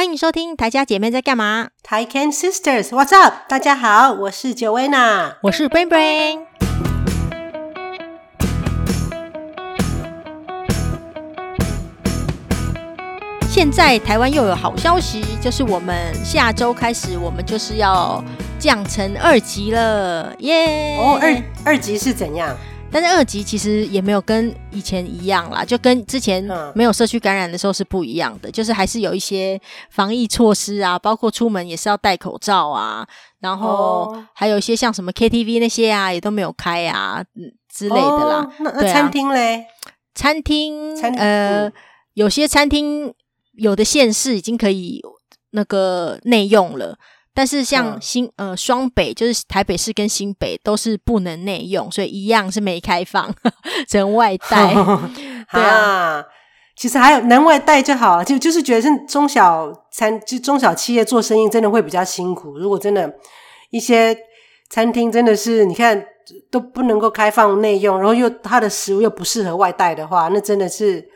欢迎收听台家姐妹在干嘛？Taiken Sisters，What's up？大家好，我是 Joanna，我是 Brain Brain。现在台湾又有好消息，就是我们下周开始，我们就是要降成二级了，耶！哦，二二级是怎样？但是二级其实也没有跟以前一样啦，就跟之前没有社区感染的时候是不一样的，嗯、就是还是有一些防疫措施啊，包括出门也是要戴口罩啊，然后还有一些像什么 KTV 那些啊，也都没有开啊，嗯之类的啦。哦、那那餐厅嘞？餐厅，餐厅呃，嗯、有些餐厅有的县市已经可以那个内用了。但是像新呃双北，就是台北市跟新北都是不能内用，所以一样是没开放，只能外带。对啊，其实还有能外带就好了，就就是觉得是中小餐就中小企业做生意真的会比较辛苦。如果真的，一些餐厅真的是你看都不能够开放内用，然后又它的食物又不适合外带的话，那真的是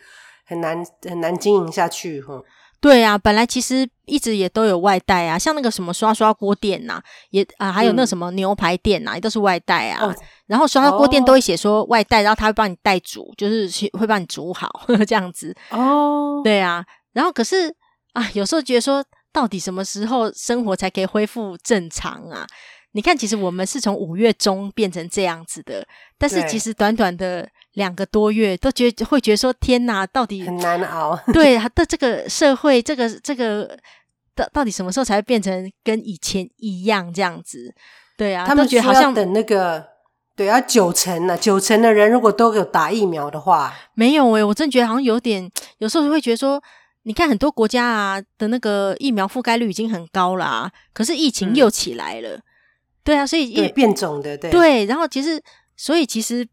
很难很难经营下去哈。对啊，本来其实一直也都有外带啊，像那个什么刷刷锅店呐、啊，也啊，还有那什么牛排店呐、也都是外带啊。哦、然后刷刷锅店都会写说外带，哦、然后他会帮你代煮，就是会帮你煮好呵呵 这样子。哦，对啊。然后可是啊，有时候觉得说，到底什么时候生活才可以恢复正常啊？你看，其实我们是从五月中变成这样子的，但是其实短短的。两个多月都觉得会觉得说天哪，到底很难熬。对，的这个社会，这个这个到到底什么时候才会变成跟以前一样这样子？对啊，他们觉得好像等那个对啊九成呢，九成的人如果都有打疫苗的话，没有诶、欸，我真觉得好像有点，有时候会觉得说，你看很多国家啊的那个疫苗覆盖率已经很高啦、啊，可是疫情又起来了。嗯、对啊，所以也变种的，对对，然后其实所以其实。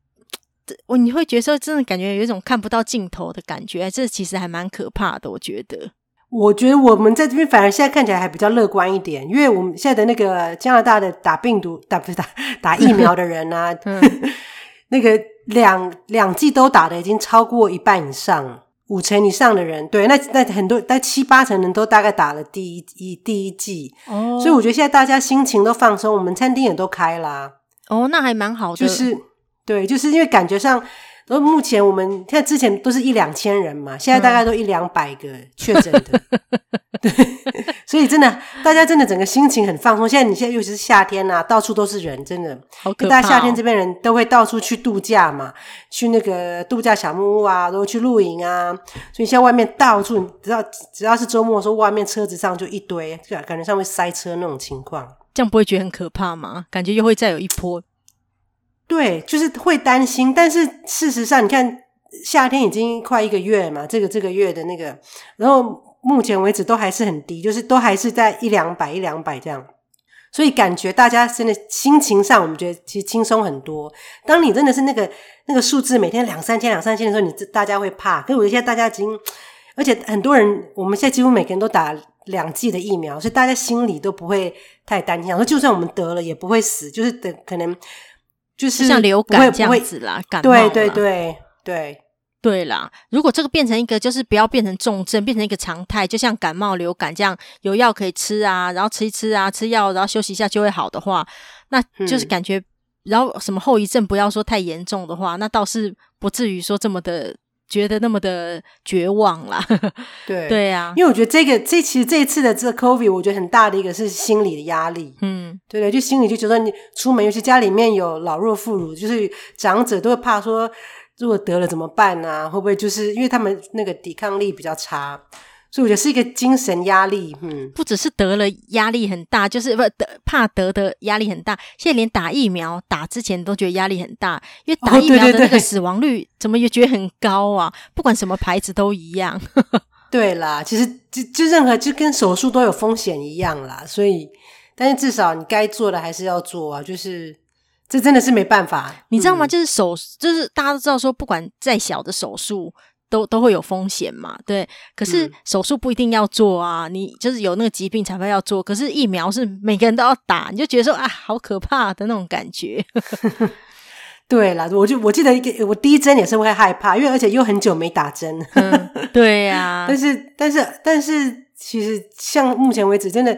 我你会觉得说，真的感觉有一种看不到尽头的感觉，这其实还蛮可怕的。我觉得，我觉得我们在这边反而现在看起来还比较乐观一点，因为我们现在的那个加拿大的打病毒打不是打 打疫苗的人啊，嗯、那个两两剂都打的已经超过一半以上，五成以上的人，对，那那很多那七八成人都大概打了第一一第一剂，哦，所以我觉得现在大家心情都放松，我们餐厅也都开啦，哦，那还蛮好的，就是。对，就是因为感觉上，都目前我们现在之前都是一两千人嘛，现在大概都一两百个确诊的，对，所以真的，大家真的整个心情很放松。现在你现在尤其是夏天呐、啊，到处都是人，真的，好可怕、哦。大家夏天这边人都会到处去度假嘛，去那个度假小木屋啊，都会去露营啊，所以现在外面到处，只要只要是周末的时候，外面车子上就一堆，就感觉上会塞车那种情况。这样不会觉得很可怕吗？感觉又会再有一波。对，就是会担心，但是事实上，你看夏天已经快一个月嘛，这个这个月的那个，然后目前为止都还是很低，就是都还是在一两百一两百这样，所以感觉大家真的心情上，我们觉得其实轻松很多。当你真的是那个那个数字每天两三千两三千的时候，你大家会怕。可是我觉得现在大家已经，而且很多人，我们现在几乎每个人都打两剂的疫苗，所以大家心里都不会太担心，说就算我们得了也不会死，就是等可能。就是像流感这样子啦，感。对对对对对啦。如果这个变成一个，就是不要变成重症，变成一个常态，就像感冒、流感这样，有药可以吃啊，然后吃一吃啊，吃药然后休息一下就会好的话，那就是感觉，嗯、然后什么后遗症不要说太严重的话，那倒是不至于说这么的。觉得那么的绝望啦，对。对呀，因为我觉得这个这其实这一次的这个 COVID，我觉得很大的一个是心理的压力，嗯，对对，就心里就觉得你出门，尤其家里面有老弱妇孺，就是长者都会怕说，如果得了怎么办啊？会不会就是因为他们那个抵抗力比较差？所以我觉得是一个精神压力，嗯，不只是得了压力很大，就是不得怕得的压力很大。现在连打疫苗打之前都觉得压力很大，因为打疫苗的那个死亡率怎么也觉得很高啊？不管什么牌子都一样。对啦，其实就就任何就跟手术都有风险一样啦。所以，但是至少你该做的还是要做啊。就是这真的是没办法，你知道吗？嗯、就是手，就是大家都知道说，不管再小的手术。都都会有风险嘛，对。可是手术不一定要做啊，嗯、你就是有那个疾病才会要做。可是疫苗是每个人都要打，你就觉得说啊，好可怕的那种感觉。对啦，我就我记得一个，我第一针也是会害怕，因为而且又很久没打针。嗯、对呀、啊。但是但是但是其实像目前为止，真的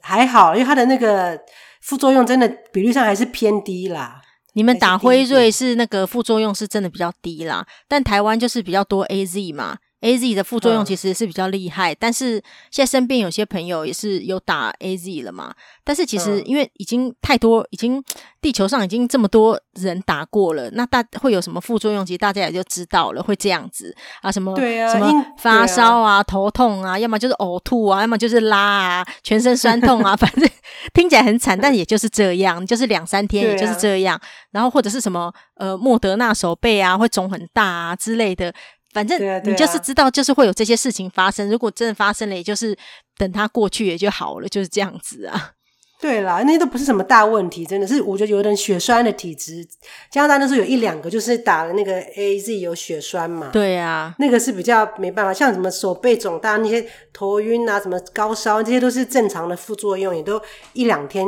还好，因为它的那个副作用真的比率上还是偏低啦。你们打辉瑞是那个副作用是真的比较低啦，但台湾就是比较多 AZ 嘛。A Z 的副作用其实是比较厉害，嗯、但是现在身边有些朋友也是有打 A Z 了嘛。但是其实因为已经太多，已经地球上已经这么多人打过了，那大会有什么副作用？其实大家也就知道了，会这样子啊，什么对啊，什么发烧啊、啊头痛啊，要么就是呕吐啊，要么就是拉啊，全身酸痛啊，反正听起来很惨，但也就是这样，就是两三天也就是这样。啊、然后或者是什么呃，莫德纳手背啊，会肿很大啊之类的。反正你就是知道，就是会有这些事情发生。如果真的发生了，也就是等它过去也就好了，就是这样子啊。对啦，那些都不是什么大问题，真的是我觉得有点血栓的体质。加拿大那时候有一两个，就是打了那个 AZ 有血栓嘛。对啊，那个是比较没办法，像什么手背肿大、那些头晕啊、什么高烧，这些都是正常的副作用，也都一两天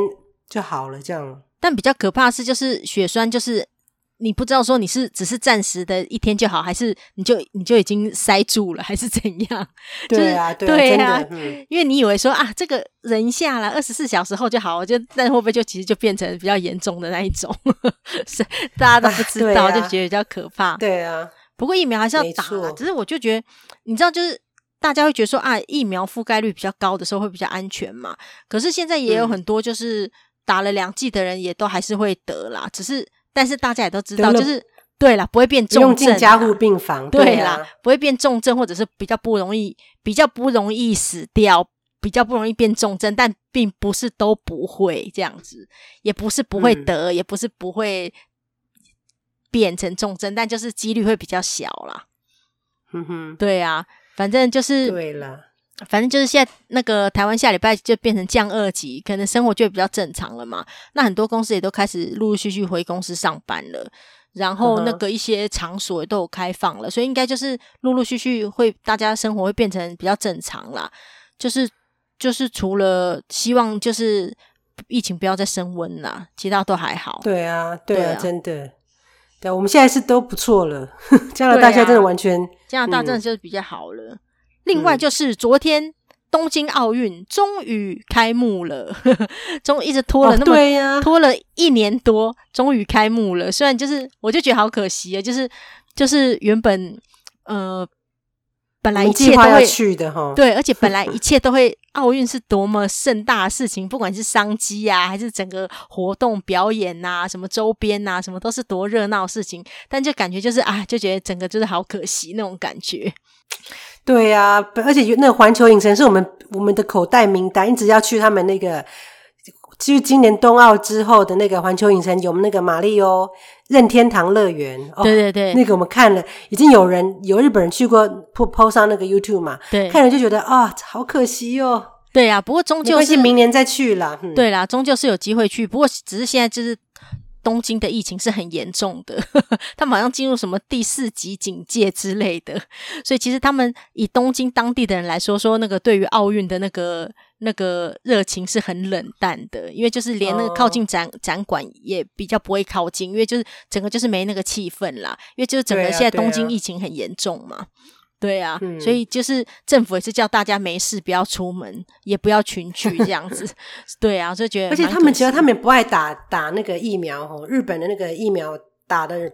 就好了这样。但比较可怕的是，就是血栓，就是。你不知道说你是只是暂时的一天就好，还是你就你就已经塞住了，还是怎样？对啊，就是、对啊，对啊嗯、因为你以为说啊，这个人下来，二十四小时后就好，我就但会不会就其实就变成比较严重的那一种？是大家都不知道，啊啊、就觉得比较可怕。对啊，不过疫苗还是要打啦，只是我就觉得，你知道，就是大家会觉得说啊，疫苗覆盖率比较高的时候会比较安全嘛。可是现在也有很多就是打了两剂的人也都还是会得啦，只是。但是大家也都知道，就是对啦，不会变重症，用进加护病房，对啦，不会变重症，或者是比较不容易，比较不容易死掉，比较不容易变重症，但并不是都不会这样子，也不是不会得，嗯、也不是不会变成重症，但就是几率会比较小啦。嗯哼，对啊，反正就是对了。反正就是现在那个台湾下礼拜就变成降二级，可能生活就比较正常了嘛。那很多公司也都开始陆陆续续回公司上班了，然后那个一些场所也都有开放了，所以应该就是陆陆续续会大家生活会变成比较正常啦。就是就是除了希望就是疫情不要再升温啦，其他都还好。对啊，对啊，真的。对，我们现在是都不错了。加拿大现在真的完全，加拿大真的就是比较好了。嗯另外就是昨天东京奥运终于开幕了，终于一直拖了那么、拖了一年多，终于开幕了。虽然就是我就觉得好可惜啊，就是就是原本呃本来一切都会去的哈，对，而且本来一切都会奥运是多么盛大的事情，不管是商机啊，还是整个活动表演啊，什么周边啊，什么都是多热闹的事情，但就感觉就是啊，就觉得整个就是好可惜那种感觉。对呀、啊，而且那个环球影城是我们我们的口袋名单，一直要去他们那个，就是今年冬奥之后的那个环球影城，有我们那个马里欧任天堂乐园。对对对、哦，那个我们看了，已经有人有日本人去过，po po 上那个 YouTube 嘛，对，看了就觉得啊、哦，好可惜哦。对呀、啊，不过终究是明年再去啦。嗯、对啦，终究是有机会去，不过只是现在就是。东京的疫情是很严重的，呵呵，他们好像进入什么第四级警戒之类的，所以其实他们以东京当地的人来说，说那个对于奥运的那个那个热情是很冷淡的，因为就是连那个靠近展、oh. 展馆也比较不会靠近，因为就是整个就是没那个气氛啦，因为就是整个现在东京疫情很严重嘛。对啊，嗯、所以就是政府也是叫大家没事不要出门，也不要群聚这样子。对啊，就觉得。而且他们其实他们也不爱打打那个疫苗哦，日本的那个疫苗打的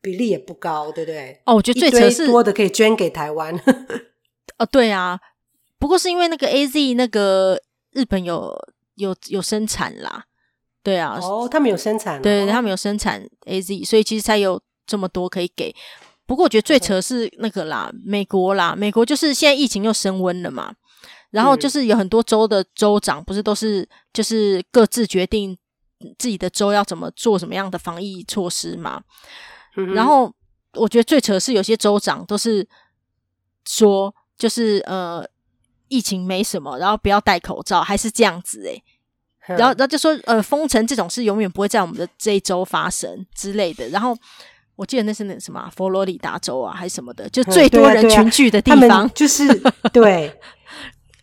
比例也不高，对不对？哦，我觉得最扯是多的可以捐给台湾。哦，对啊，不过是因为那个 AZ 那个日本有有有生产啦，对啊，哦，他们有生产，对，他们有生产 AZ，所以其实才有这么多可以给。不过我觉得最扯是那个啦，美国啦，美国就是现在疫情又升温了嘛，然后就是有很多州的州长不是都是就是各自决定自己的州要怎么做什么样的防疫措施嘛，然后我觉得最扯是有些州长都是说就是呃疫情没什么，然后不要戴口罩，还是这样子诶、然后然后就说呃封城这种事永远不会在我们的这一周发生之类的，然后。我记得那是那什么佛罗里达州啊，还是什么的，就最多人群聚的地方，嗯啊啊、就是对。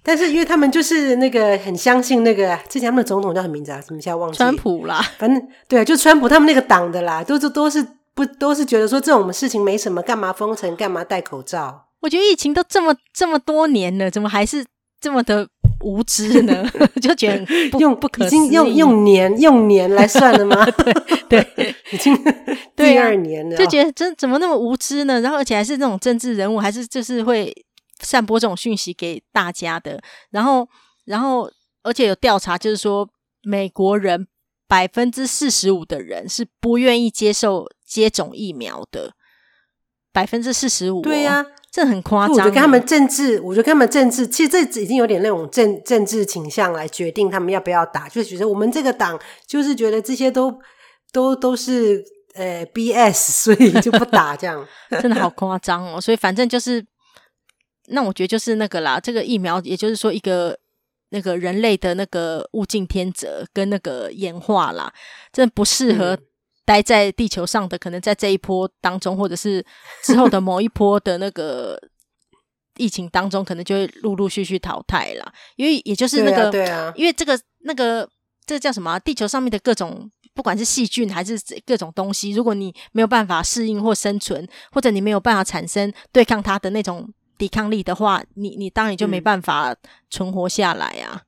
但是因为他们就是那个很相信那个之前他们的总统叫什么名字啊？什么现在忘记？川普啦，反正对，就川普他们那个党的啦，都是都是不都是觉得说这种事情没什么，干嘛封城，干嘛戴口罩？我觉得疫情都这么这么多年了，怎么还是这么的无知呢？就觉得用不可已经用用年用年来算了吗？对 对，已经第二年了，就觉得这怎么那么无知呢？然后而且还是那种政治人物，还是就是会散播这种讯息给大家的。然后然后而且有调查，就是说美国人百分之四十五的人是不愿意接受接种疫苗的，百分之四十五。对呀、啊。这很夸张，我觉得跟他们政治，我觉得跟他们政治，其实这已经有点那种政政治倾向来决定他们要不要打，就是觉得我们这个党就是觉得这些都都都是呃 BS，所以就不打 这样，真的好夸张哦。所以反正就是，那我觉得就是那个啦，这个疫苗，也就是说一个那个人类的那个物竞天择跟那个演化啦，真的不适合、嗯。待在地球上的，可能在这一波当中，或者是之后的某一波的那个疫情当中，可能就会陆陆续续淘汰了。因为也就是那个，对啊，对啊，因为这个那个这个叫什么啊？地球上面的各种，不管是细菌还是各种东西，如果你没有办法适应或生存，或者你没有办法产生对抗它的那种抵抗力的话，你你当然就没办法存活下来啊。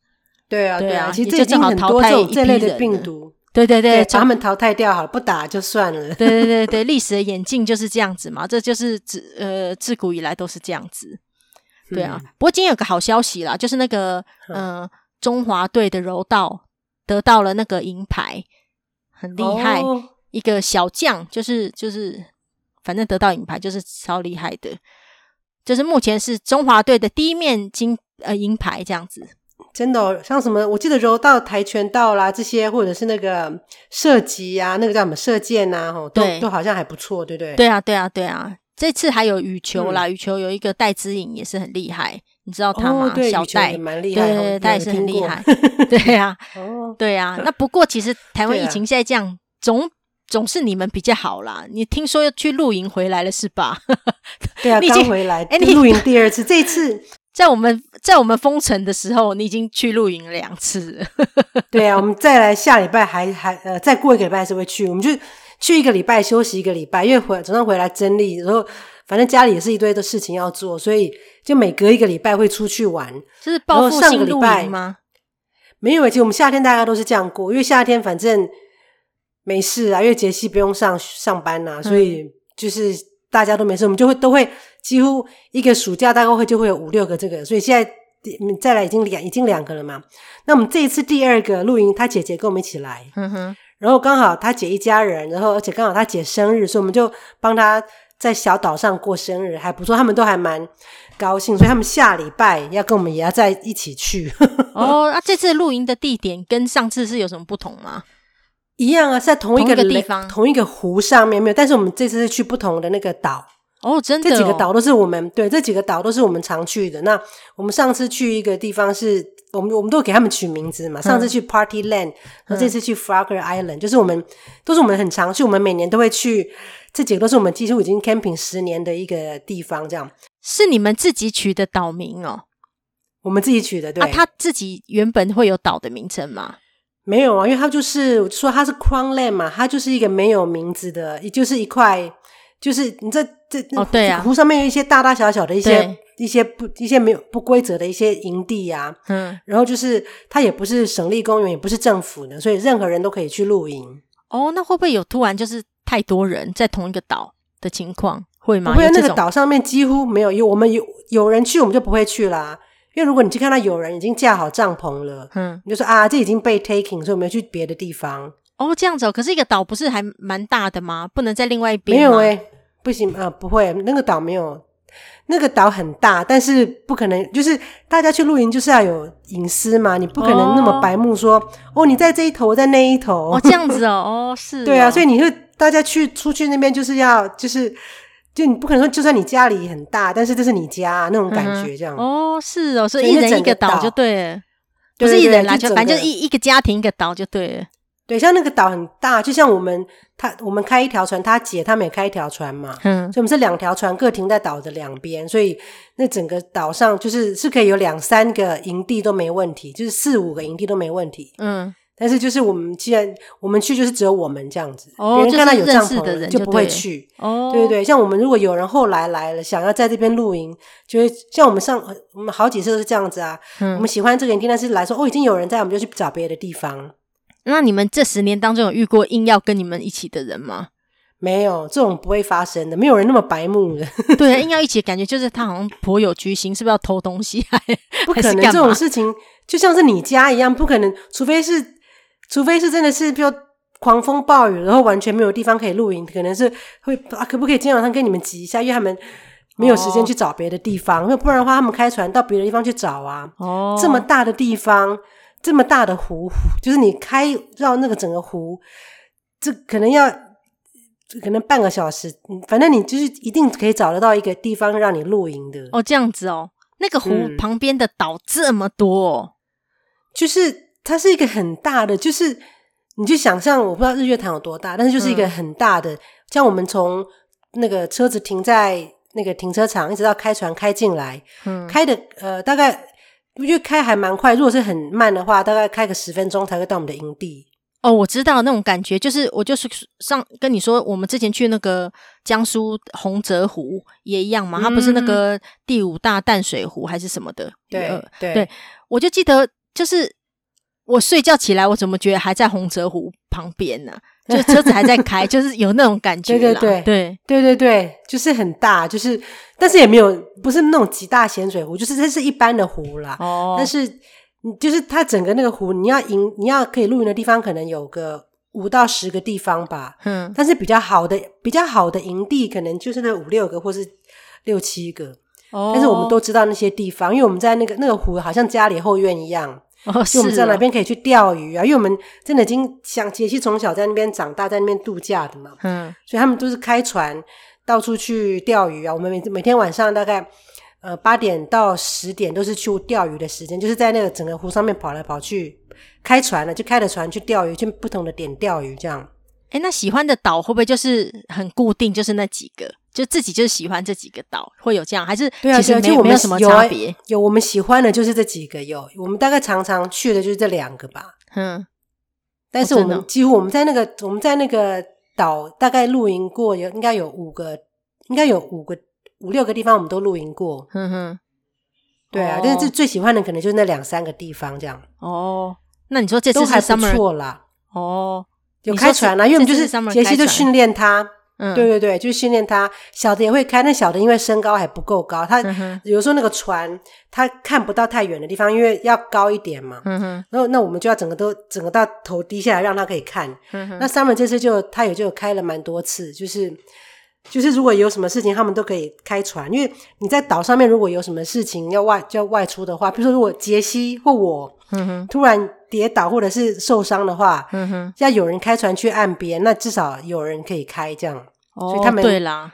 对啊，对啊，其实这正好淘汰这类的病毒。对对对，把他们淘汰掉好了，不打就算了。对对对对，历史的演进就是这样子嘛，这就是自呃自古以来都是这样子。对啊，嗯、不过今天有个好消息啦，就是那个嗯、呃、中华队的柔道得到了那个银牌，很厉害，哦、一个小将，就是就是反正得到银牌就是超厉害的，就是目前是中华队的第一面金呃银牌这样子。真的、哦，像什么？我记得柔道、跆拳道啦，这些或者是那个射击啊，那个叫什么射箭呐、啊，吼，都都好像还不错，对不对？对啊，对啊，对啊！这次还有羽球啦，嗯、羽球有一个戴资颖也是很厉害，你知道他吗？哦、对小戴也蛮厉害，对，他也是很厉害。对啊，哦，对啊。那不过其实台湾 疫情现在这样，啊、总总是你们比较好啦。你听说要去露营回来了是吧？对啊，刚回来，哎，你露营第二次，这一次。在我们在我们封城的时候，你已经去露营两次。对啊，我们再来下礼拜还还呃，再过一个礼拜还是会去。我们就去一个礼拜休息一个礼拜，因为回总算回来整理，然后反正家里也是一堆的事情要做，所以就每隔一个礼拜会出去玩。这是报复性露营吗？没有，其实我们夏天大家都是这样过，因为夏天反正没事啊，因为杰西不用上上班啊，所以就是大家都没事，我们就会都会。几乎一个暑假大概会就会有五六个这个，所以现在再来已经两已经两个了嘛。那我们这一次第二个露营，他姐姐跟我们一起来，嗯哼，然后刚好他姐一家人，然后而且刚好他姐生日，所以我们就帮他在小岛上过生日，还不错，他们都还蛮高兴，所以他们下礼拜要跟我们也要在一起去。哦，那、啊、这次露营的地点跟上次是有什么不同吗？一样啊，是在同一个，同一个地方，同一个湖上面没有，但是我们这次是去不同的那个岛。哦，真的、哦，这几个岛都是我们对，这几个岛都是我们常去的。那我们上次去一个地方是，我们我们都给他们取名字嘛。上次去 Party Land，、嗯、然后这次去 Frogger Island，、嗯、就是我们都是我们很常去，我们每年都会去。这几个都是我们几乎已经 camping 十年的一个地方。这样是你们自己取的岛名哦？我们自己取的，对。啊，他自己原本会有岛的名称吗？没有啊，因为他就是说他是 Crown Land 嘛，它就是一个没有名字的，也就是一块。就是你这这哦，对啊，湖上面有一些大大小小的一些一些不一些没有不规则的一些营地呀，嗯，然后就是它也不是省立公园，也不是政府的，所以任何人都可以去露营。哦，那会不会有突然就是太多人在同一个岛的情况？会吗？不会，那个岛上面几乎没有，有我们有有人去，我们就不会去啦。因为如果你去看到有人已经架好帐篷了，嗯，你就说啊，这已经被 taking，所以我们要去别的地方。哦，这样子哦。可是一个岛不是还蛮大的吗？不能在另外一边吗？没有哎、欸不行啊，不会，那个岛没有，那个岛很大，但是不可能，就是大家去露营就是要有隐私嘛，你不可能那么白目说，哦，哦，你在这一头，我在那一头，哦，这样子哦，哦，是哦，对啊，所以你就大家去出去那边就是要就是，就你不可能说，就算你家里很大，但是这是你家那种感觉，这样，嗯，哦，是哦，所以一人一个岛就对了，不是一人啦，就反正就一一个家庭一个岛就对了。对，像那个岛很大，就像我们他我们开一条船，他姐他们也开一条船嘛，嗯，所以我们是两条船各停在岛的两边，所以那整个岛上就是是可以有两三个营地都没问题，就是四五个营地都没问题，嗯，但是就是我们既然我们去，就是只有我们这样子，别、哦、人看到有帐篷的人就不会去。哦，对对对，像我们如果有人后来来了，想要在这边露营，就会像我们上我们好几次都是这样子啊。嗯、我们喜欢这个营地，但是来说哦，已经有人在，我们就去找别的地方。那你们这十年当中有遇过硬要跟你们一起的人吗？没有，这种不会发生的，没有人那么白目的。对，硬要一起，感觉就是他好像颇有居心，是不是要偷东西？还 不可能，这种事情就像是你家一样，不可能，除非是。除非是真的是，比如狂风暴雨，然后完全没有地方可以露营，可能是会啊，可不可以今天晚上跟你们挤一下？因为他们没有时间去找别的地方，哦、不然的话，他们开船到别的地方去找啊。哦，这么大的地方，这么大的湖，就是你开绕那个整个湖，这可能要可能半个小时，反正你就是一定可以找得到一个地方让你露营的。哦，这样子哦，那个湖旁边的岛这么多，哦，嗯、就是。它是一个很大的，就是你就想象，我不知道日月潭有多大，但是就是一个很大的，嗯、像我们从那个车子停在那个停车场，一直到开船开进来，嗯，开的呃大概我觉得开还蛮快，如果是很慢的话，大概开个十分钟才会到我们的营地。哦，我知道那种感觉，就是我就是上跟你说，我们之前去那个江苏洪泽湖也一样嘛，它不是那个第五大淡水湖还是什么的？对、呃、对，对，我就记得就是。我睡觉起来，我怎么觉得还在洪泽湖旁边呢？就车子还在开，就是有那种感觉。对对对对对对对，就是很大，就是但是也没有不是那种极大咸水湖，就是这是一般的湖啦。哦。但是就是它整个那个湖，你要营你要可以露营的地方，可能有个五到十个地方吧。嗯。但是比较好的比较好的营地，可能就是那五六个或是六七个。哦。但是我们都知道那些地方，因为我们在那个那个湖，好像家里后院一样。哦，是。我们在那边可以去钓鱼啊，因为我们真的已经像杰西从小在那边长大，在那边度假的嘛。嗯，所以他们都是开船到处去钓鱼啊。我们每每天晚上大概呃八点到十点都是去钓鱼的时间，就是在那个整个湖上面跑来跑去，开船了就开着船去钓鱼，去不同的点钓鱼这样。哎，那喜欢的岛会不会就是很固定，就是那几个？就自己就是喜欢这几个岛，会有这样？还是其实没有没有什么差别？有，有我们喜欢的就是这几个，有我们大概常常去的就是这两个吧。嗯，但是我们几乎我们在那个我们在那个岛大概露营过，有应该有五个，应该有五个五六个地方我们都露营过。嗯哼，对啊，但是最喜欢的可能就是那两三个地方这样。哦，那你说这次都还不错啦。哦。有开船啦，因为我们就是杰西就训练他，嗯，对对对，就训练他。小的也会开，那小的因为身高还不够高，他有时候那个船他看不到太远的地方，因为要高一点嘛。嗯哼，然后那我们就要整个都整个到头低下来，让他可以看。嗯哼，那 Summer 这次就他也就开了蛮多次，就是就是如果有什么事情，他们都可以开船，因为你在岛上面如果有什么事情要外就要外出的话，比如说如果杰西或我，嗯哼，突然。跌倒或者是受伤的话，嗯哼，要有人开船去岸边，那至少有人可以开这样。哦，所以他们对啦，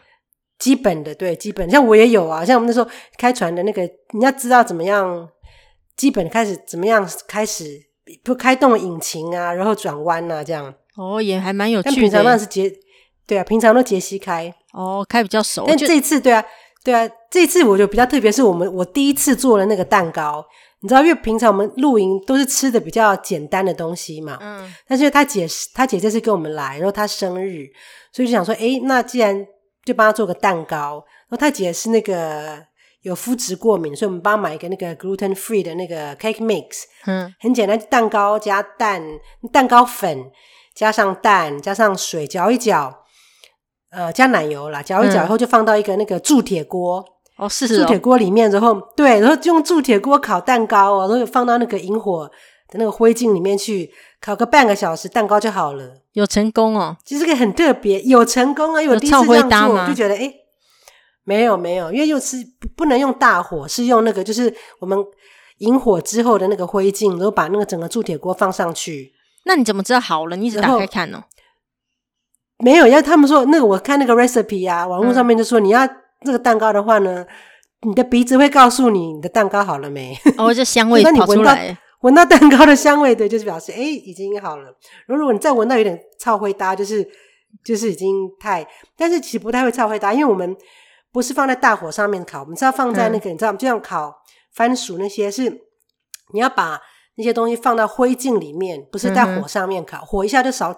基本的对基本，像我也有啊，像我们那时候开船的那个，你要知道怎么样，基本开始怎么样开始不开动引擎啊，然后转弯啊这样。哦，也还蛮有趣的。但平常那是杰，对啊，平常都杰西开。哦，开比较熟。但这次对啊，对啊，这次我就比较特别，是我们我第一次做了那个蛋糕。你知道，因为平常我们露营都是吃的比较简单的东西嘛。嗯。但是他姐，他姐这次跟我们来，然后她生日，所以就想说，哎，那既然就帮她做个蛋糕。然后她姐是那个有肤质过敏，所以我们帮他买一个那个 gluten free 的那个 cake mix。嗯。很简单，蛋糕加蛋，蛋糕粉加上蛋加上水搅一搅，呃，加奶油啦，搅一搅以后就放到一个那个铸铁锅。哦，是铸铁锅里面，然后对，然后就用铸铁锅烤蛋糕哦，然后放到那个引火的那个灰烬里面去烤个半个小时，蛋糕就好了。有成功哦，其实这个很特别，有成功啊！因为我第一次这样做，我就觉得诶，没有没有，因为又是不能用大火，是用那个就是我们引火之后的那个灰烬，然后把那个整个铸铁锅放上去。那你怎么知道好了？你一直打开看哦。没有，因为他们说那个，我看那个 recipe 啊，网络上面就说你要。这个蛋糕的话呢，你的鼻子会告诉你你的蛋糕好了没？哦，这香味 跑出来，闻到蛋糕的香味，对，就是表示诶已经好了。然后如果你再闻到有点臭灰搭，就是就是已经太，但是其实不太会臭灰搭，因为我们不是放在大火上面烤，我们是要放在那个、嗯、你知道吗？就像烤番薯那些是，你要把那些东西放到灰烬里面，不是在火上面烤，嗯、火一下就烧，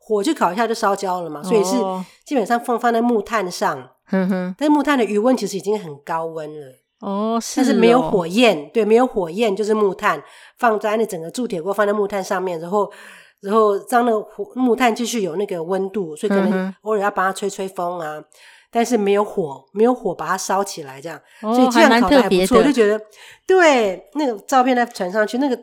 火就烤一下就烧焦了嘛。所以是基本上放放在木炭上，嗯哼。但是木炭的余温其实已经很高温了，哦，是哦，但是没有火焰，对，没有火焰就是木炭放在那整个铸铁锅放在木炭上面，然后然后让那个火木炭继续有那个温度，所以可能偶尔要帮它吹吹风啊。但是没有火，没有火把它烧起来，这样，哦、所以这样烤的还不错。我就觉得，对那个照片再传上去，那个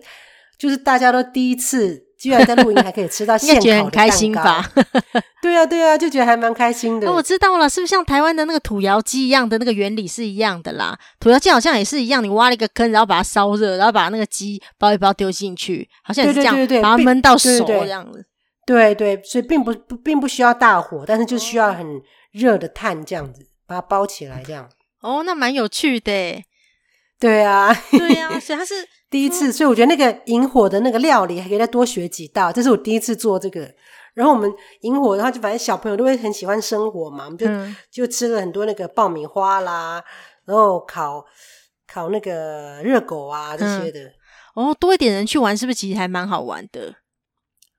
就是大家都第一次，居然在露营还可以吃到 现烤的蛋糕，很开心吧？对啊，对啊，就觉得还蛮开心的。那、哦、我知道了，是不是像台湾的那个土窑鸡一样的那个原理是一样的啦？土窑鸡好像也是一样，你挖了一个坑，然后把它烧热，然后把那个鸡包一包丢进去，好像也是这样，对对对对，把它焖到熟这样子。对对，所以并不不并不需要大火，但是就需要很。热的炭这样子把它包起来，这样哦，那蛮有趣的。对啊，对啊，所以它是第一次，所以我觉得那个引火的那个料理还可以再多学几道。这是我第一次做这个，然后我们引火，然后就反正小朋友都会很喜欢生火嘛，我们就、嗯、就吃了很多那个爆米花啦，然后烤烤那个热狗啊这些的、嗯。哦，多一点人去玩，是不是其实还蛮好玩的？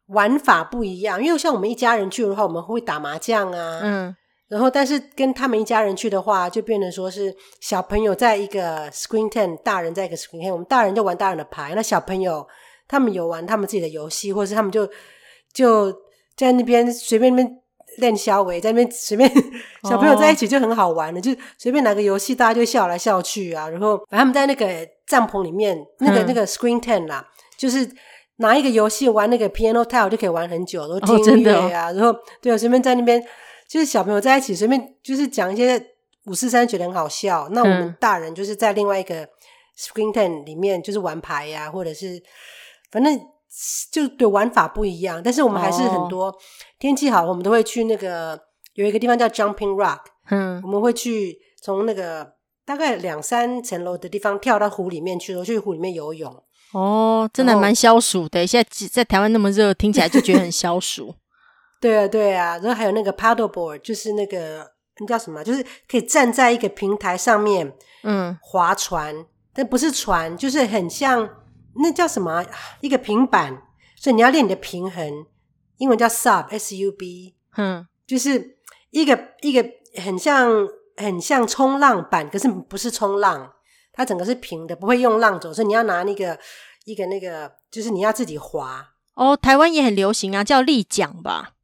玩法不一样，因为像我们一家人去的话，我们会打麻将啊，嗯。然后，但是跟他们一家人去的话，就变成说是小朋友在一个 screen tent，大人在一个 screen tent。我们大人就玩大人的牌，那小朋友他们有玩他们自己的游戏，或者是他们就就在那边随便那边练小伟，在那边随便 小朋友在一起就很好玩的，哦、就随便拿个游戏，大家就笑来笑去啊。然后反正他们在那个帐篷里面，那个、嗯、那个 screen tent 啦，就是拿一个游戏玩那个 piano tile 就可以玩很久，然后听音乐啊，哦哦、然后对，随便在那边。就是小朋友在一起随便就是讲一些五四三，觉得很好笑。那我们大人就是在另外一个 screen tent 里面，就是玩牌呀、啊，或者是反正就对玩法不一样。但是我们还是很多、哦、天气好，我们都会去那个有一个地方叫 Jumping Rock，嗯，我们会去从那个大概两三层楼的地方跳到湖里面去，然后去湖里面游泳。哦，真的蛮消暑的。现在在台湾那么热，听起来就觉得很消暑。对啊，对啊，然后还有那个 paddleboard，就是那个那叫什么？就是可以站在一个平台上面，嗯，划船，但不是船，就是很像那叫什么？一个平板，所以你要练你的平衡。英文叫 sub，s u b，嗯，就是一个一个很像很像冲浪板，可是不是冲浪，它整个是平的，不会用浪走，所以你要拿那个一个那个，就是你要自己划。哦，台湾也很流行啊，叫立桨吧。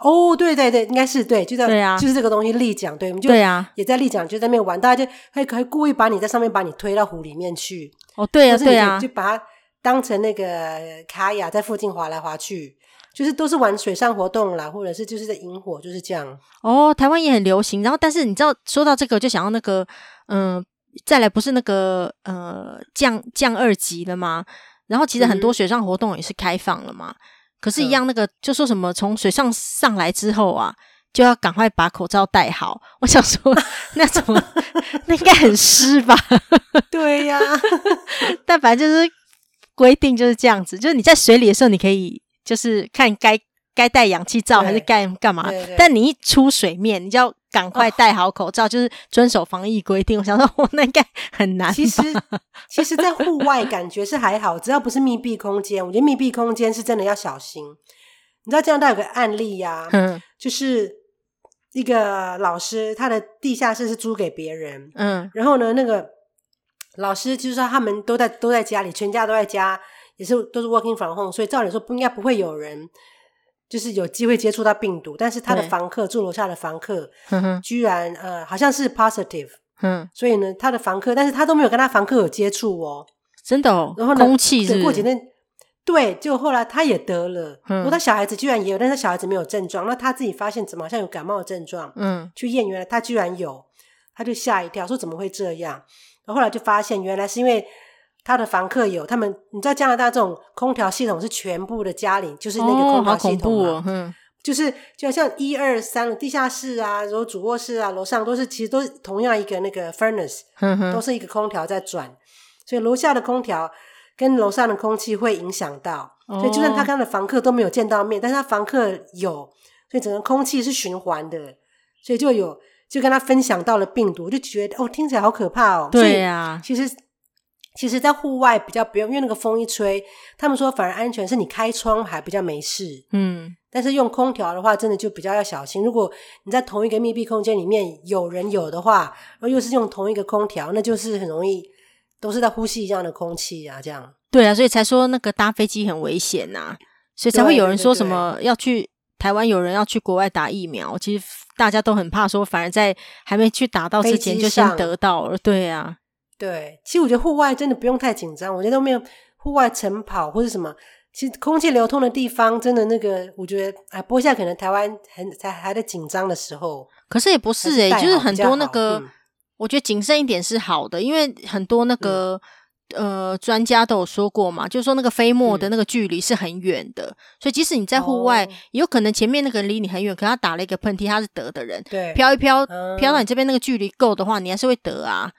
哦，对对对，应该是对，就在对啊，就是这个东西立桨，对，我们就对啊，也在立桨，就在那边玩，大家就还可以故意把你在上面把你推到湖里面去。哦，对啊，对啊，就把它当成那个卡雅在附近划来划去，就是都是玩水上活动啦，或者是就是在引火，就是这样。哦，台湾也很流行，然后但是你知道说到这个，就想要那个嗯，再来不是那个呃降降二级了吗？然后其实很多水上活动也是开放了嘛。嗯可是，一样那个就说什么从水上上来之后啊，就要赶快把口罩戴好。我想说，那怎么 那应该很湿吧？对呀，但反正就是规定就是这样子，就是你在水里的时候，你可以就是看该该戴氧气罩还是该干嘛。但你一出水面，你就要。赶快戴好口罩，哦、就是遵守防疫规定。我想说，我那应该很难。其实，其实，在户外感觉是还好，只要不是密闭空间，我觉得密闭空间是真的要小心。你知道，加拿大有个案例呀、啊，嗯，就是一个老师，他的地下室是租给别人，嗯，然后呢，那个老师就是说他们都在都在家里，全家都在家，也是都是 working from home，所以照理说不应该不会有人。就是有机会接触到病毒，但是他的房客住楼下的房客，居然呃好像是 positive，嗯，所以呢，他的房客，但是他都没有跟他房客有接触哦，真的哦，然后呢，空气是，是过几天，对，就后来他也得了，嗯，然后他小孩子居然也有，但是小孩子没有症状，那他自己发现怎么好像有感冒的症状，嗯，去验原来他居然有，他就吓一跳，说怎么会这样？然后后来就发现原来是因为。他的房客有他们，你知道加拿大这种空调系统是全部的家里就是那个空调系统嘛，嗯、哦，就是就像一二三地下室啊，然后主卧室啊，楼上都是其实都是同样一个那个 furnace，嗯，都是一个空调在转，所以楼下的空调跟楼上的空气会影响到，哦、所以就算他跟他的房客都没有见到面，但是他房客有，所以整个空气是循环的，所以就有就跟他分享到了病毒，就觉得哦听起来好可怕哦，对呀、啊，其实。其实，在户外比较不用，因为那个风一吹，他们说反而安全，是你开窗还比较没事。嗯，但是用空调的话，真的就比较要小心。如果你在同一个密闭空间里面有人有的话，然后又是用同一个空调，那就是很容易都是在呼吸一样的空气啊，这样。对啊，所以才说那个搭飞机很危险呐、啊，所以才会有人说什么要去台湾，有人要去国外打疫苗，其实大家都很怕说，反而在还没去打到之前就先得到了。对啊。对，其实我觉得户外真的不用太紧张。我觉得都没有户外晨跑或者什么，其实空气流通的地方，真的那个，我觉得啊，不过现在可能台湾还在还在紧张的时候，可是也不是诶、欸，就是很多那个，嗯、我觉得谨慎一点是好的，因为很多那个、嗯、呃专家都有说过嘛，就是说那个飞沫的那个距离是很远的，嗯、所以即使你在户外，也、哦、有可能前面那个离你很远，可他打了一个喷嚏，他是得的人，对，飘一飘，嗯、飘到你这边那个距离够的话，你还是会得啊。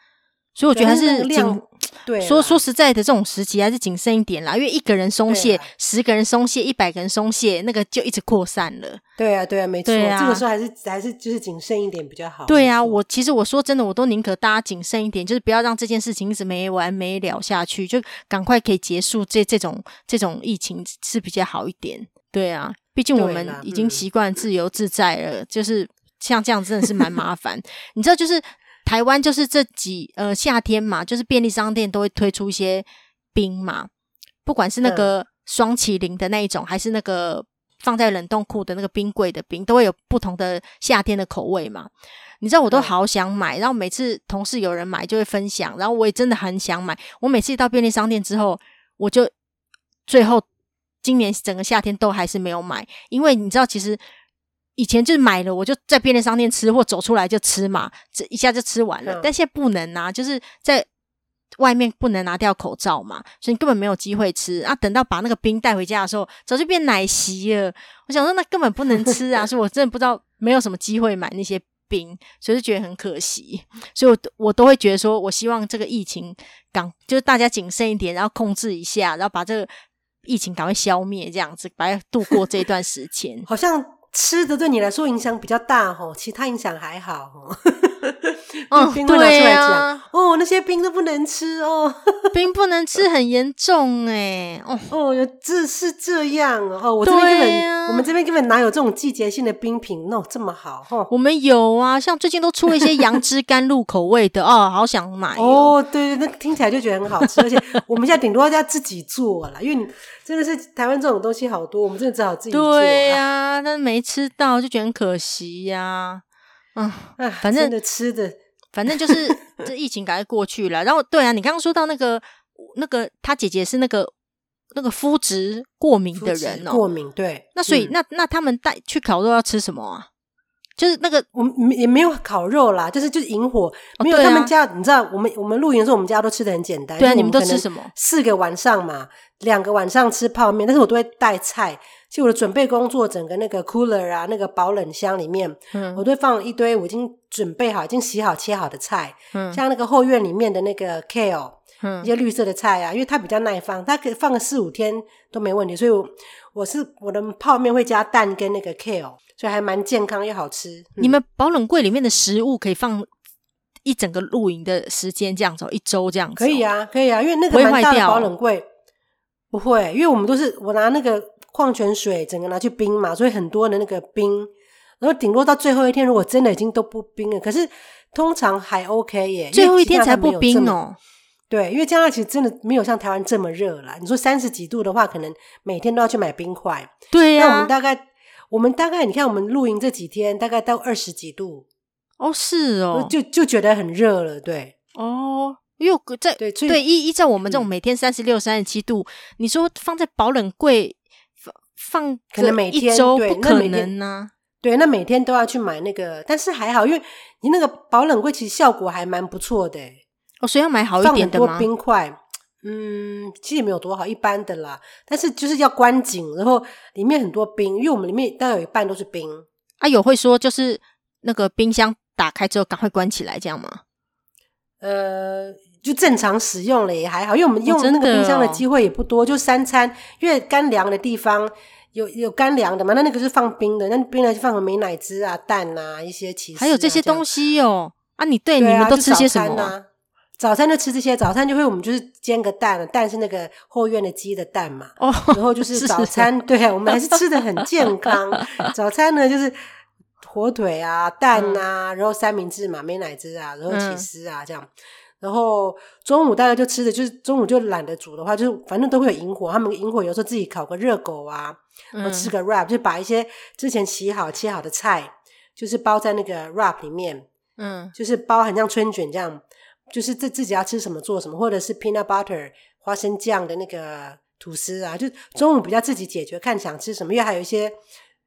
所以我觉得还是谨，对，说说实在的，这种时期还是谨慎一点啦。因为一个人松懈，啊、十个人松懈，一百个人松懈，那个就一直扩散了。对啊，对啊，没错。啊、这个时候还是还是就是谨慎一点比较好。对啊，我其实我说真的，我都宁可大家谨慎一点，就是不要让这件事情一直没完没了下去，就赶快可以结束这这种这种疫情是比较好一点。对啊，毕竟我们已经习惯自由自在了，嗯、就是像这样真的是蛮麻烦。你知道，就是。台湾就是这几呃夏天嘛，就是便利商店都会推出一些冰嘛，不管是那个双麒麟的那一种，嗯、还是那个放在冷冻库的那个冰柜的冰，都会有不同的夏天的口味嘛。你知道我都好想买，嗯、然后每次同事有人买就会分享，然后我也真的很想买。我每次一到便利商店之后，我就最后今年整个夏天都还是没有买，因为你知道其实。以前就是买了，我就在便利商店吃，或走出来就吃嘛，这一下就吃完了。嗯、但现在不能啊，就是在外面不能拿掉口罩嘛，所以你根本没有机会吃啊。等到把那个冰带回家的时候，早就变奶昔了。我想说，那根本不能吃啊，所以我真的不知道没有什么机会买那些冰，所以就觉得很可惜。所以我，我我都会觉得说，我希望这个疫情赶，就是大家谨慎一点，然后控制一下，然后把这个疫情赶快消灭，这样子，把它度过这段时间。好像。吃的对你来说影响比较大哦，其他影响还好 吼。哦，对啊，哦，那些冰都不能吃哦，冰不能吃很严重哎。哦哦，这是这样哦。我这边根本，啊、我们这边根本哪有这种季节性的冰品？喏，这么好哈。我们有啊，像最近都出了一些杨枝甘露口味的 哦，好想买哦。哦，对对，那听起来就觉得很好吃，而且我们现在顶多要自己做了，因为你。真的是台湾这种东西好多，我们真的只好自己做。对呀、啊，但是没吃到就觉得很可惜呀、啊。嗯，反正的吃的，反正就是这疫情赶快过去了。然后，对啊，你刚刚说到那个那个他姐姐是那个那个肤质过敏的人哦，过敏对。那所以、嗯、那那他们带去烤肉要吃什么啊？就是那个我们也没有烤肉啦，就是就是引火，没有他们家。你知道，我们我们露营的时候，我们家都吃的很简单。对啊，你们都吃什么？四个晚上嘛，两个晚上吃泡面，但是我都会带菜。其实我的准备工作，整个那个 cooler 啊，那个保冷箱里面，嗯，我都会放一堆我已经准备好、已经洗好、切好的菜，嗯，像那个后院里面的那个 kale，嗯，一些绿色的菜啊，因为它比较耐放，它可以放个四五天都没问题。所以我，我是我的泡面会加蛋跟那个 kale。所以还蛮健康又好吃。你们保冷柜里面的食物可以放一整个露营的时间，这样子，一周这样子。可以啊，可以啊，因为那个蛮大的保冷柜不会，因为我们都是我拿那个矿泉水整个拿去冰嘛，所以很多的那个冰，然后顶多到最后一天，如果真的已经都不冰了，可是通常还 OK 耶。最后一天才不冰哦。对，因为加拿大其实真的没有像台湾这么热啦。你说三十几度的话，可能每天都要去买冰块。对呀、啊，那我们大概。我们大概你看，我们露营这几天大概到二十几度哦，是哦，就就觉得很热了，对哦，因为在对对依依照我们这种每天三十六、三十七度，你说放在保冷柜放放可能每天对不可能呢？对，那每天都要去买那个，但是还好，因为你那个保冷柜其实效果还蛮不错的哦，所以要买好一点的吗？放很多冰块。嗯，其实也没有多好，一般的啦。但是就是要关紧，然后里面很多冰，因为我们里面大概有一半都是冰。啊，有会说就是那个冰箱打开之后赶快关起来这样吗？呃，就正常使用了也还好，因为我们用那个冰箱的机会也不多，就三餐。因为干粮的地方有有干粮的嘛，那那个是放冰的，那冰的就放个美奶滋啊、蛋啊一些起司、啊，还有这些东西哦。啊，你对，你们都吃些什么、啊？早餐就吃这些，早餐就会我们就是煎个蛋，蛋是那个后院的鸡的蛋嘛。哦，然后就是早餐，是是对啊，我们还是吃的很健康。早餐呢就是火腿啊、蛋啊，嗯、然后三明治嘛、美奶滋啊，然后起司啊、嗯、这样。然后中午大家就吃的就是中午就懒得煮的话，就是反正都会有萤火，他们萤火有时候自己烤个热狗啊，然后吃个 wrap，、嗯、就把一些之前洗好切好的菜，就是包在那个 wrap 里面，嗯，就是包很像春卷这样，就是自自己要吃什么做什么，或者是 peanut butter 花生酱的那个吐司啊，就中午比较自己解决，看想吃什么，因为还有一些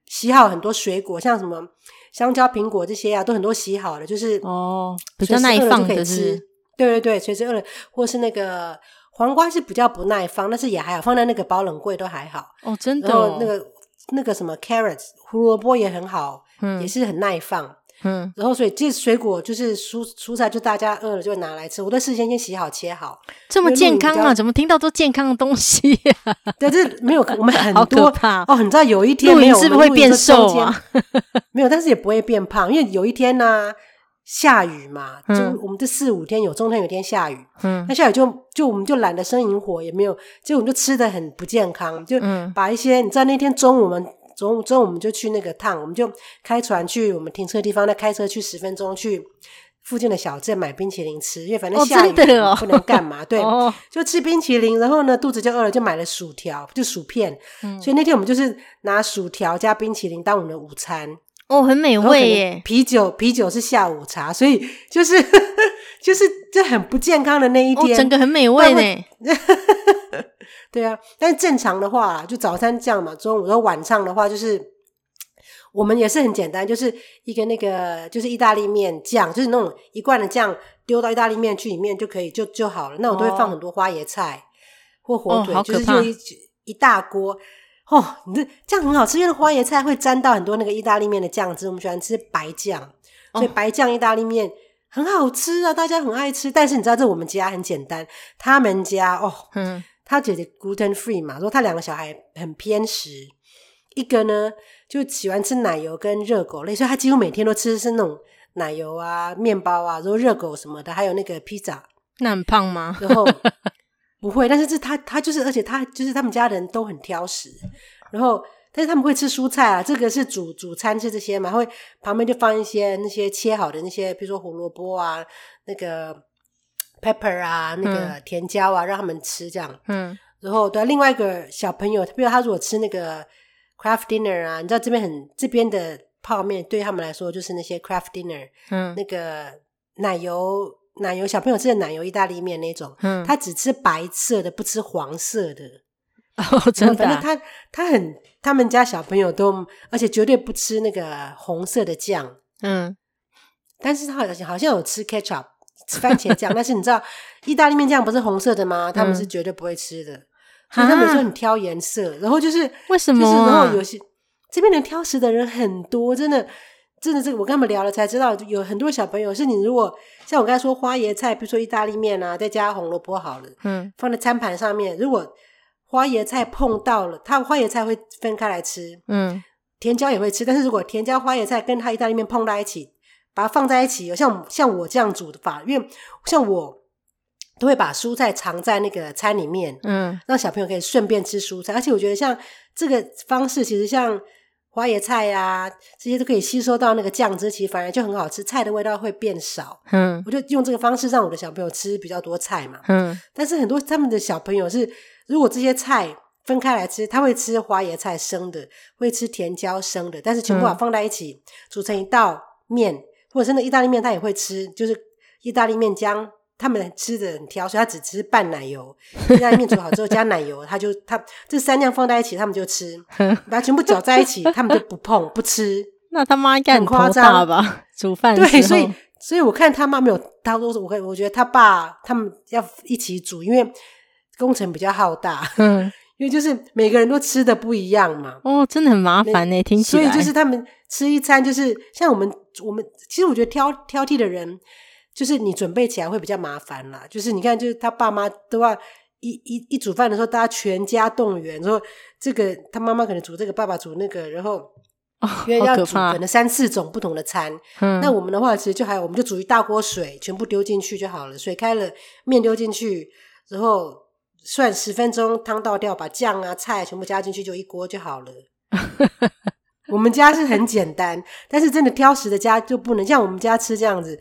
洗好很多水果，像什么香蕉、苹果这些啊，都很多洗好的，就是哦，比较耐放的吃。对对对，随时饿了，或是那个黄瓜是比较不耐放，但是也还好，放在那个保冷柜都还好。哦，真的、哦。然后那个那个什么 carrots 胡萝卜也很好，嗯，也是很耐放。嗯，然后所以这水果就是蔬蔬菜，就大家饿了就拿来吃。我都事先先洗好切好，这么健康啊？怎么听到都健康的东西、啊？对，这没有我们很多哦。你知道有一天没有是不是会变瘦啊？没有，但是也不会变胖，因为有一天呢、啊。下雨嘛，就我们这四五天有，中间有一天下雨，嗯，那下雨就就我们就懒得生营火，也没有，就我们就吃的很不健康，就把一些、嗯、你知道那天中午我们中午中午我们就去那个趟，我们就开船去我们停车的地方，那开车去十分钟去附近的小镇买冰淇淋吃，因为反正下雨、不能干嘛，对，哦、就吃冰淇淋，然后呢肚子就饿了，就买了薯条，就薯片，嗯、所以那天我们就是拿薯条加冰淇淋当我们的午餐。哦，很美味耶！啤酒，啤酒是下午茶，所以 就是呵呵 就是这很不健康的那一天，哦、整个很美味呢。对啊，但是正常的话，就早餐这样嘛，中午和晚上的话，就是 我们也是很简单，就是一个那个就是意大利面酱，就是那种一罐的酱丢到意大利面去里面就可以就就好了。那我都会放很多花椰菜或火腿，哦、就是就一一大锅。哦，你这这样很好吃，因为花椰菜会沾到很多那个意大利面的酱汁。我们喜欢吃白酱，所以白酱意大利面很好吃啊，大家很爱吃。但是你知道，这我们家很简单，他们家哦，嗯，他姐姐 gluten free 嘛，说他两个小孩很偏食，一个呢就喜欢吃奶油跟热狗类，所以他几乎每天都吃的是那种奶油啊、面包啊，然后热狗什么的，还有那个披萨。那很胖吗？然后。不会，但是这他他就是，而且他就是他们家人都很挑食，然后但是他们会吃蔬菜啊，这个是主主餐是这些嘛，会旁边就放一些那些切好的那些，比如说胡萝卜啊，那个 pepper 啊，那个甜椒啊，嗯、让他们吃这样。嗯，然后对另外一个小朋友，比如他如果吃那个 craft dinner 啊，你知道这边很这边的泡面对他们来说就是那些 craft dinner，嗯，那个奶油。奶油小朋友吃的奶油意大利面那种，嗯，他只吃白色的，不吃黄色的。哦，真的、啊？反正他他很，他们家小朋友都，而且绝对不吃那个红色的酱。嗯，但是他好像好像有吃 ketchup 吃番茄酱，但是你知道意大利面酱不是红色的吗？他们是绝对不会吃的。嗯、所以他们说很挑颜色，然后就是为什么、啊？就是然后有些这边能挑食的人很多，真的。真的，这个我跟他们聊了才知道，有很多小朋友是你如果像我刚才说花椰菜，比如说意大利面啊，再加红萝卜好了，嗯，放在餐盘上面，如果花椰菜碰到了，他花椰菜会分开来吃，嗯，甜椒也会吃，但是如果甜椒花椰菜跟他意大利面碰在一起，把它放在一起，有像像我这样煮的法，因为像我都会把蔬菜藏在那个餐里面，嗯，让小朋友可以顺便吃蔬菜，而且我觉得像这个方式，其实像。花椰菜呀、啊，这些都可以吸收到那个酱汁，其实反而就很好吃，菜的味道会变少。嗯，我就用这个方式让我的小朋友吃比较多菜嘛。嗯，但是很多他们的小朋友是，如果这些菜分开来吃，他会吃花椰菜生的，会吃甜椒生的，但是全部把放在一起、嗯、煮成一道面，或者是那意大利面，他也会吃，就是意大利面浆。他们吃的很挑，所以他只吃半奶油。意大利面煮好之后加奶油，他就他这三样放在一起，他们就吃。把它全部搅在一起，他们就不碰不吃。那他妈应该很夸张吧？煮饭对，所以所以我看他妈没有，他说我我觉得他爸他们要一起煮，因为工程比较浩大。嗯，因为就是每个人都吃的不一样嘛。哦，真的很麻烦呢，听起来。所以就是他们吃一餐，就是像我们我们其实我觉得挑挑剔的人。就是你准备起来会比较麻烦啦，就是你看，就是他爸妈都要一一一煮饭的时候，大家全家动员，说这个他妈妈可能煮这个，爸爸煮那个，然后哦、因为要煮可能三四种不同的餐。嗯，那我们的话，其实就还有，我们就煮一大锅水，全部丢进去就好了。水开了，面丢进去，然后算十分钟，汤倒掉，把酱啊菜全部加进去，就一锅就好了。我们家是很简单，但是真的挑食的家就不能像我们家吃这样子。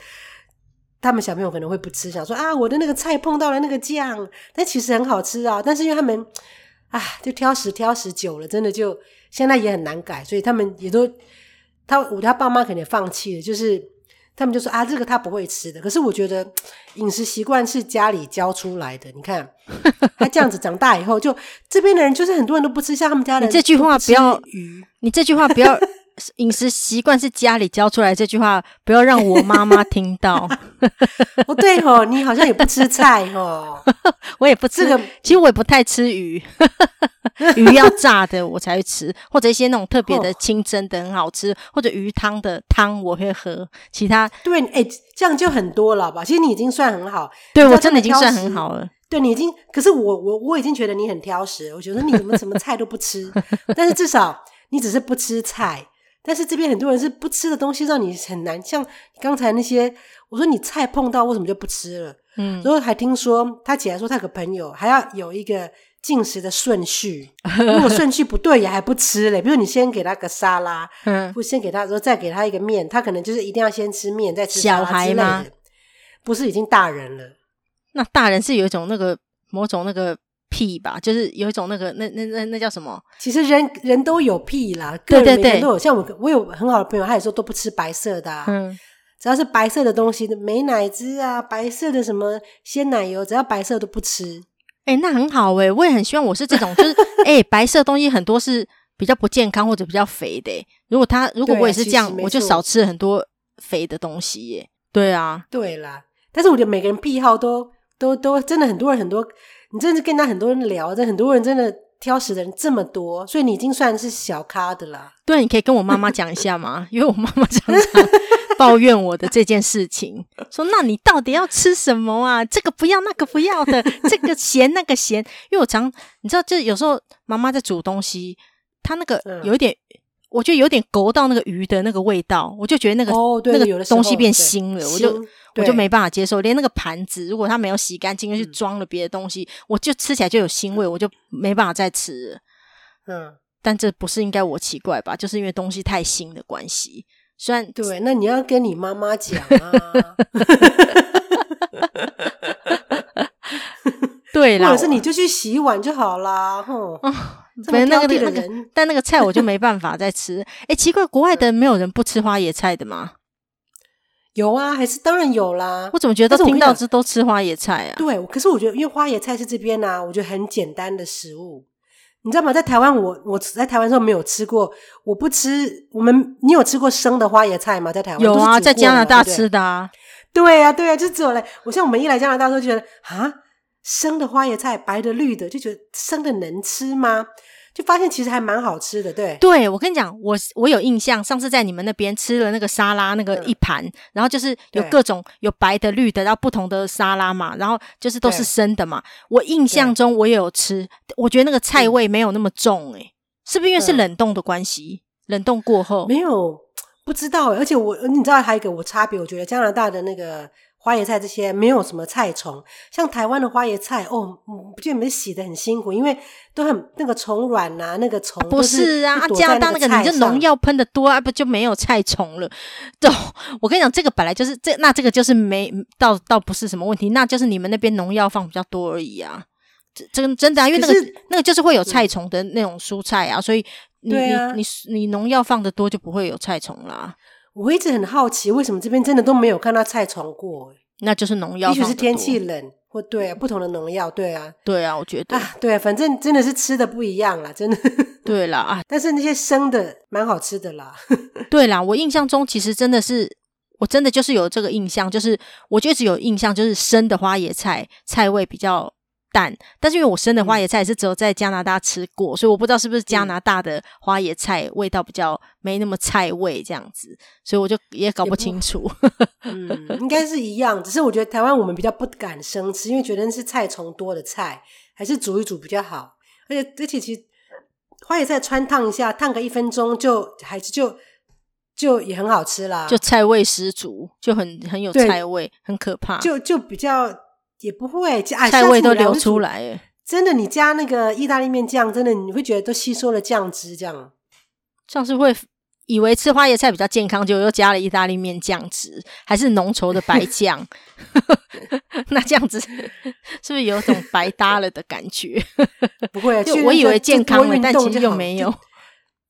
他们小朋友可能会不吃，想说啊，我的那个菜碰到了那个酱，但其实很好吃啊。但是因为他们啊，就挑食挑食久了，真的就现在也很难改，所以他们也都他我他爸妈肯定放弃了，就是他们就说啊，这个他不会吃的。可是我觉得饮食习惯是家里教出来的，你看他这样子长大以后，就这边的人就是很多人都不吃，像他们家的这句话不要鱼，你这句话不要。饮食习惯是家里教出来，这句话不要让我妈妈听到。哦，对哦，你好像也不吃菜哦，我也不吃。这个其实我也不太吃鱼，鱼要炸的我才会吃，或者一些那种特别的清蒸的很好吃，哦、或者鱼汤的汤我会喝。其他对，哎，这样就很多了吧？其实你已经算很好，对我真的已经算很好了。对，你已经，可是我我我已经觉得你很挑食，我觉得你怎么什么菜都不吃，但是至少你只是不吃菜。但是这边很多人是不吃的东西，让你很难。像刚才那些，我说你菜碰到为什么就不吃了？嗯，然后还听说他姐还说他有个朋友还要有一个进食的顺序，如果顺序不对也还不吃嘞。比如你先给他个沙拉，嗯，或先给他，然后再给他一个面，他可能就是一定要先吃面再吃。小孩吗？不是，已经大人了。那大人是有一种那个某种那个。癖吧，就是有一种那个那那那那叫什么？其实人人都有屁啦，个人每个人都有。像我，我有很好的朋友，他也说都不吃白色的啊。嗯，只要是白色的东西，美乃滋啊，白色的什么鲜奶油，只要白色都不吃。哎、欸，那很好哎、欸，我也很希望我是这种，就是哎、欸，白色东西很多是比较不健康或者比较肥的、欸。如果他如果我也是这样，我就少吃很多肥的东西。对啊，对啦。但是我觉得每个人癖好都都都真的很多人很多。你真的是跟他很多人聊，这很多人真的挑食的人这么多，所以你已经算是小咖的啦。对，你可以跟我妈妈讲一下吗？因为我妈妈常常 抱怨我的这件事情，说：“那你到底要吃什么啊？这个不要，那个不要的，这个咸，那个咸。”因为我常你知道，就有时候妈妈在煮东西，她那个有一点。嗯我觉得有点勾到那个鱼的那个味道，我就觉得那个、哦、那个东西变腥了，我就我就没办法接受。连那个盘子，如果它没有洗干净，又去装了别的东西，嗯、我就吃起来就有腥味，我就没办法再吃了。嗯，但这不是应该我奇怪吧？就是因为东西太腥的关系。虽然对，那你要跟你妈妈讲啊。对啦，或者是你就去洗碗就好啦。哼。没那个那个那个，但那个菜我就没办法再 吃。哎、欸，奇怪，国外的没有人不吃花椰菜的吗？有啊，还是当然有啦。我怎么觉得都听到这都吃花椰菜啊？对，可是我觉得因为花椰菜是这边啊，我觉得很简单的食物，你知道吗？在台湾，我我在台湾时候没有吃过，我不吃。我们你有吃过生的花椰菜吗？在台湾有啊，在加拿大吃的啊。对啊，对啊，就只有来。我像我们一来加拿大的时候，觉得啊。生的花椰菜，白的绿的，就觉得生的能吃吗？就发现其实还蛮好吃的。对，对我跟你讲，我我有印象，上次在你们那边吃了那个沙拉，那个一盘，嗯、然后就是有各种有白的、绿的，然后不同的沙拉嘛，然后就是都是生的嘛。我印象中我也有吃，我觉得那个菜味没有那么重、欸，诶、嗯、是不是因为是冷冻的关系？嗯、冷冻过后没有不知道、欸，而且我你知道还有一个我差别，我觉得加拿大的那个。花椰菜这些没有什么菜虫，像台湾的花椰菜哦，不觉得你们洗的很辛苦，因为都很那个虫卵呐，那个虫不是啊，加拿大那个你就农药喷的多啊，不就没有菜虫了？对，我跟你讲，这个本来就是这，那这个就是没倒倒不是什么问题，那就是你们那边农药放比较多而已啊。这真真的啊，因为那个那个就是会有菜虫的那种蔬菜啊，所以你啊你你你农药放的多就不会有菜虫啦。我一直很好奇，为什么这边真的都没有看到菜虫过？那就是农药，也许是天气冷，或对啊，不同的农药，对啊，对啊，我觉得啊，对啊，反正真的是吃的不一样啦，真的。对啦啊，但是那些生的蛮好吃的啦。对啦，我印象中其实真的是，我真的就是有这个印象，就是我就一直有印象，就是生的花椰菜菜味比较淡，但是因为我生的花椰菜是只有在加拿大吃过，嗯、所以我不知道是不是加拿大的花椰菜味道比较没那么菜味这样子，所以我就也搞不清楚。嗯，应该是一样，只是我觉得台湾我们比较不敢生吃，因为觉得是菜虫多的菜，还是煮一煮比较好。而且而且其实花椰菜穿烫一下，烫个一分钟就还是就就也很好吃啦，就菜味十足，就很很有菜味，很可怕。就就比较也不会，菜味都流出来。真的，你加那个意大利面酱，真的你会觉得都吸收了酱汁，这样像是会。以为吃花椰菜比较健康，就又加了意大利面酱汁，还是浓稠的白酱。那这样子 是不是有种白搭了的感觉？不会，就我以为健康了，但其实又没有。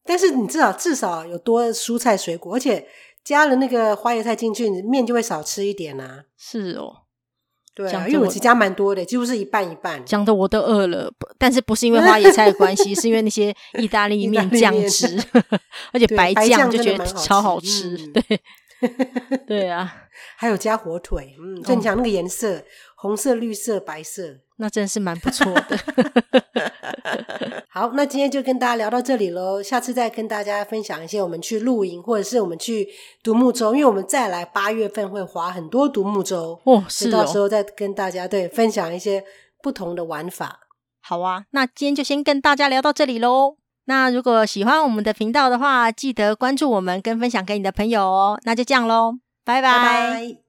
但是你至少至少有多蔬菜水果，而且加了那个花椰菜进去，你面就会少吃一点啊。是哦。对啊，因为我其实加蛮多的，几乎是一半一半。讲的我都饿了，但是不是因为花椰菜的关系，是因为那些意大利面酱汁 而且白酱就觉得超好吃。对，对啊，还有加火腿，嗯，就你讲那个颜色，红色、绿色、白色，那真是蛮不错的。好，那今天就跟大家聊到这里喽。下次再跟大家分享一些我们去露营，或者是我们去独木舟，因为我们再来八月份会划很多独木舟哦，是哦，到时候再跟大家对分享一些不同的玩法。好啊，那今天就先跟大家聊到这里喽。那如果喜欢我们的频道的话，记得关注我们跟分享给你的朋友哦。那就这样喽，拜拜。拜拜。